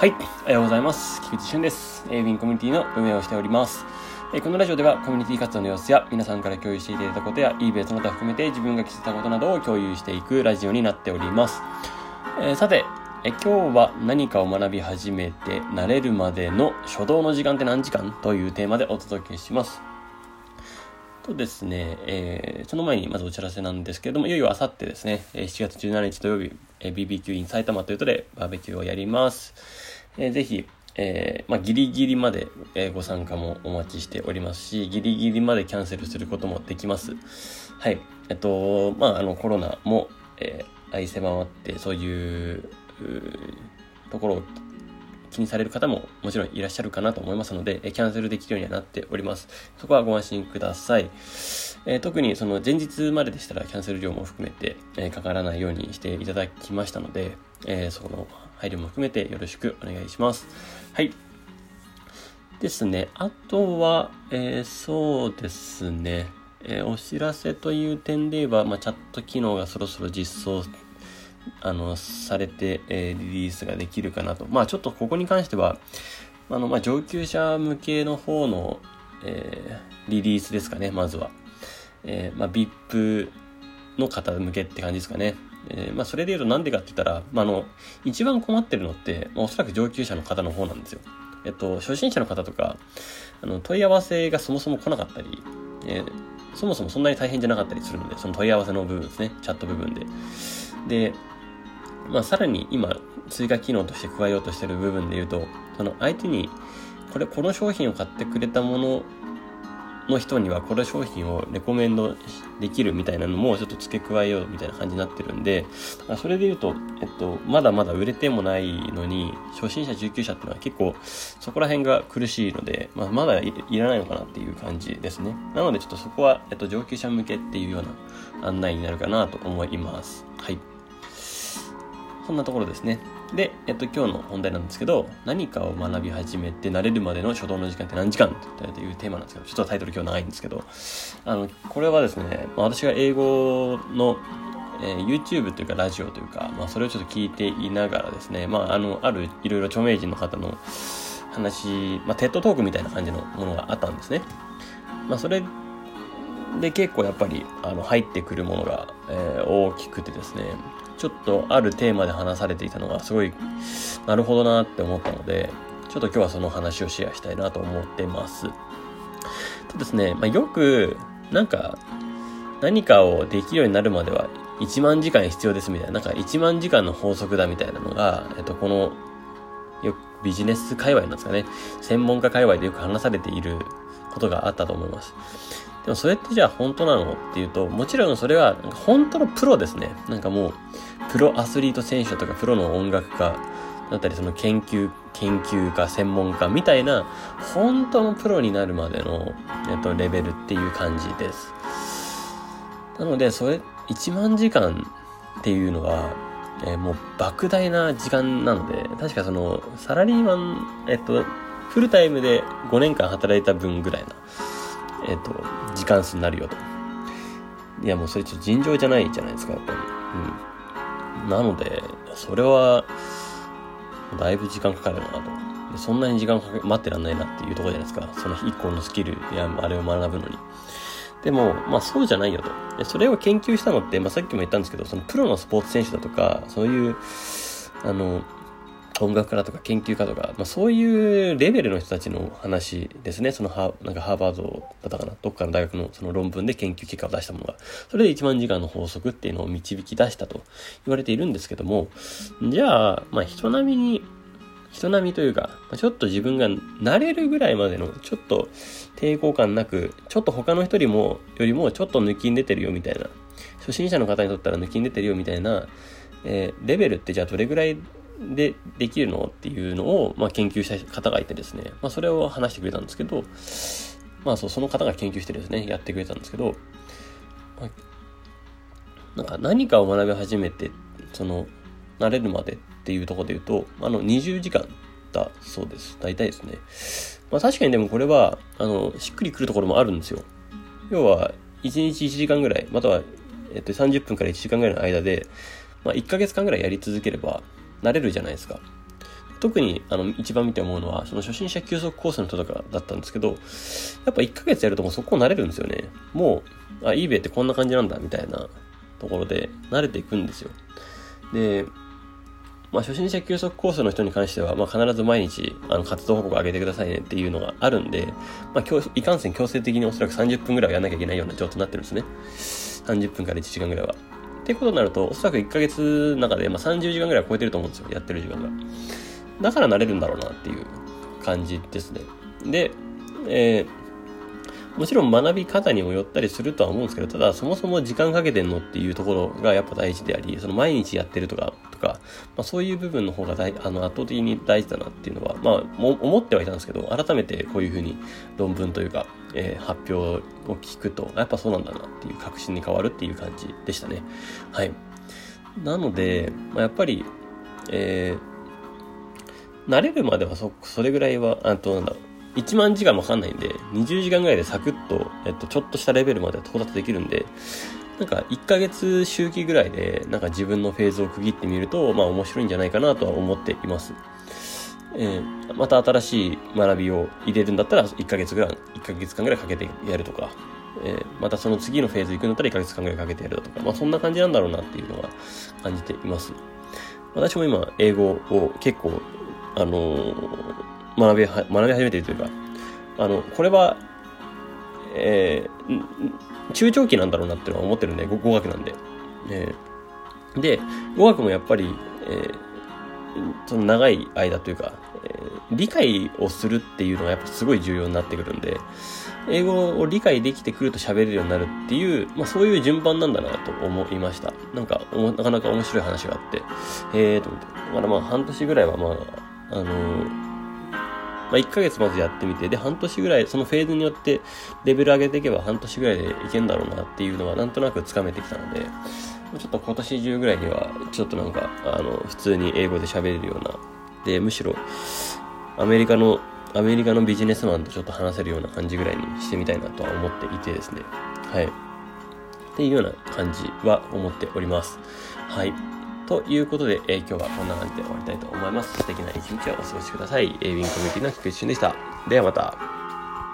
はい、おはようございます。菊池俊です。ウィンコミュニティの運営をしております。このラジオではコミュニティ活動の様子や皆さんから共有していただいたことや eBay その他含めて自分が気づいたことなどを共有していくラジオになっております。えー、さて、え今日は何かを学び始めて慣れるまでの初動の時間って何時間というテーマでお届けします。とですね、えー、その前にまずお知らせなんですけれども、いよいよあさってですね、7月17日土曜日、えー、BBQ in 埼玉ということでバーベキューをやります。えー、ぜひ、えー、まあ、ギリギリまで、え、ご参加もお待ちしておりますし、ギリギリまでキャンセルすることもできます。はい。えっと、まあ、あの、コロナも、えー、愛狭まって、そういう、うところを気にされる方ももちろんいらっしゃるかなと思いますので、えキャンセルできるようにはなっております。そこはご安心ください。えー、特にその前日まででしたらキャンセル料も含めて、えー、かからないようにしていただきましたので、えー、そこの配慮も含めてよろしくお願いします。はい。ですね。あとは、えー、そうですね。え、お知らせという点で言えば、まあ、チャット機能がそろそろ実装、あの、されて、えー、リリースができるかなと。まあ、ちょっとここに関しては、あの、まあ、上級者向けの方の、えー、リリースですかね、まずは。えー、まあ、VIP の方向けって感じですかね。えー、まあ、それで言うとなんでかって言ったら、まあ、あの、一番困ってるのって、まあ、おそらく上級者の方の方なんですよ。えっと、初心者の方とか、あの、問い合わせがそもそも来なかったり、えー、そもそもそんなに大変じゃなかったりするので、その問い合わせの部分ですね、チャット部分で。で、まあ、さらに今、追加機能として加えようとしてる部分で言うと、その相手に、これ、この商品を買ってくれたものの人にはこれ商品をレコメンドできるみたいなのもちょっと付け加えようみたいな感じになってるんで、それで言うと、えっと、まだまだ売れてもないのに、初心者、中級者っていうのは結構そこら辺が苦しいので、まあ、まだいらないのかなっていう感じですね。なのでちょっとそこは、えっと、上級者向けっていうような案内になるかなと思います。はい。そんなところですね。で、えっと、今日の本題なんですけど、何かを学び始めて慣れるまでの初動の時間って何時間というテーマなんですけど、ちょっとタイトル今日長いんですけど、あの、これはですね、私が英語の、えー、YouTube というかラジオというか、まあ、それをちょっと聞いていながらですね、まあ、あの、あるいろいろ著名人の方の話、まあ、テッドトークみたいな感じのものがあったんですね。まあ、それで結構やっぱり、あの、入ってくるものが、えー、大きくてですね、ちょっとあるテーマで話されていたのがすごいなるほどなって思ったので、ちょっと今日はその話をシェアしたいなと思ってます。とですね、まあ、よくなんか何かをできるようになるまでは1万時間必要ですみたいな、なんか1万時間の法則だみたいなのが、えっと、このよくビジネス界隈なんですかね、専門家界隈でよく話されていることがあったと思います。でもそれってじゃあ本当なのっていうと、もちろんそれは本当のプロですね。なんかもう、プロアスリート選手とかプロの音楽家だったりその研究、研究家、専門家みたいな本当のプロになるまでの、えっと、レベルっていう感じです。なので、それ、1万時間っていうのは、えー、もう莫大な時間なので、確かその、サラリーマン、えっと、フルタイムで5年間働いた分ぐらいな、えっと、時間数になるよと。いや、もうそれちょっと尋常じゃないじゃないですか、やっぱり。うん。なので、それは、だいぶ時間かかるなと。そんなに時間かけ、待ってらんないなっていうところじゃないですか。その一個のスキルや、あれを学ぶのに。でも、まあそうじゃないよと。それを研究したのって、まあさっきも言ったんですけど、そのプロのスポーツ選手だとか、そういう、あの、音楽家だとか研究家とか、まあ、そういうレベルの人たちの話ですね。そのハなんかハーバードだったかな。どっかの大学のその論文で研究結果を出したものが。それで1万時間の法則っていうのを導き出したと言われているんですけども、じゃあ、まあ人並みに、人並みというか、ちょっと自分が慣れるぐらいまでの、ちょっと抵抗感なく、ちょっと他の人よりも、よりもちょっと抜きん出てるよみたいな、初心者の方にとったら抜きん出てるよみたいな、えー、レベルってじゃあどれぐらいでできるのっていうのを、まあ、研究した方がいてですね、まあ、それを話してくれたんですけど、まあそう、その方が研究してですね、やってくれたんですけど、まあ、なんか何かを学び始めて、その、慣れるまでっっていうところで言うと、あの、20時間だそうです。大体ですね。まあ確かにでもこれは、あの、しっくりくるところもあるんですよ。要は、1日1時間ぐらい、または、えっと、30分から1時間ぐらいの間で、まあ1ヶ月間ぐらいやり続ければ、なれるじゃないですか。特にあの一番見て思うのは、その初心者休息コースの人とかだったんですけど、やっぱ1ヶ月やるともうそこ慣れるんですよね。もう、あ、eBay ってこんな感じなんだ、みたいなところで慣れていくんですよ。で、まあ、初心者休息コースの人に関しては、まあ、必ず毎日、あの、活動報告上げてくださいねっていうのがあるんで、まあ、いかんせん強制的におそらく30分ぐらいはやんなきゃいけないような状態になってるんですね。30分から1時間ぐらいは。ってことになると、おそらく1ヶ月の中で、まあ、30時間ぐらい超えてると思うんですよ。やってる時間が。だから慣れるんだろうなっていう感じですね。で、えーもちろん学び方にもよったりするとは思うんですけど、ただそもそも時間かけてんのっていうところがやっぱ大事であり、その毎日やってるとか、とか、まあそういう部分の方が大あの圧倒的に大事だなっていうのは、まあ思ってはいたんですけど、改めてこういうふうに論文というか、えー、発表を聞くと、やっぱそうなんだなっていう確信に変わるっていう感じでしたね。はい。なので、まあ、やっぱり、えー、慣れるまではそ、それぐらいは、あとなんだろう、1万時間もかかんないんで、20時間ぐらいでサクッと、えっと、ちょっとしたレベルまで到達できるんで、なんか1ヶ月周期ぐらいで、なんか自分のフェーズを区切ってみると、まあ面白いんじゃないかなとは思っています。えー、また新しい学びを入れるんだったら、1ヶ月ぐらい、1ヶ月間ぐらいかけてやるとか、えー、またその次のフェーズ行くんだったら1ヶ月間ぐらいかけてやるとか、まあそんな感じなんだろうなっていうのは感じています。私も今、英語を結構、あのー学び、学び始めているというか、あの、これは、えー、中長期なんだろうなってのは思ってるんで、語学なんで。えー、で、語学もやっぱり、えー、その長い間というか、えー、理解をするっていうのがやっぱすごい重要になってくるんで、英語を理解できてくると喋れるようになるっていう、まあそういう順番なんだなと思いました。なんか、なかなか面白い話があって、えーと思って。だまあ半年ぐらいはまあ、あのーまあ、1ヶ月まずやってみて、で、半年ぐらい、そのフェーズによってレベル上げていけば半年ぐらいでいけんだろうなっていうのはなんとなくつかめてきたので、ちょっと今年中ぐらいには、ちょっとなんか、あの、普通に英語で喋れるような、で、むしろ、アメリカの、アメリカのビジネスマンとちょっと話せるような感じぐらいにしてみたいなとは思っていてですね。はい。っていうような感じは思っております。はい。ということで、えー、今日はこんな感じで終わりたいと思います。素敵な一日をお過ごしください。えー、ウィンコミュニティの菊池俊でした。ではまた。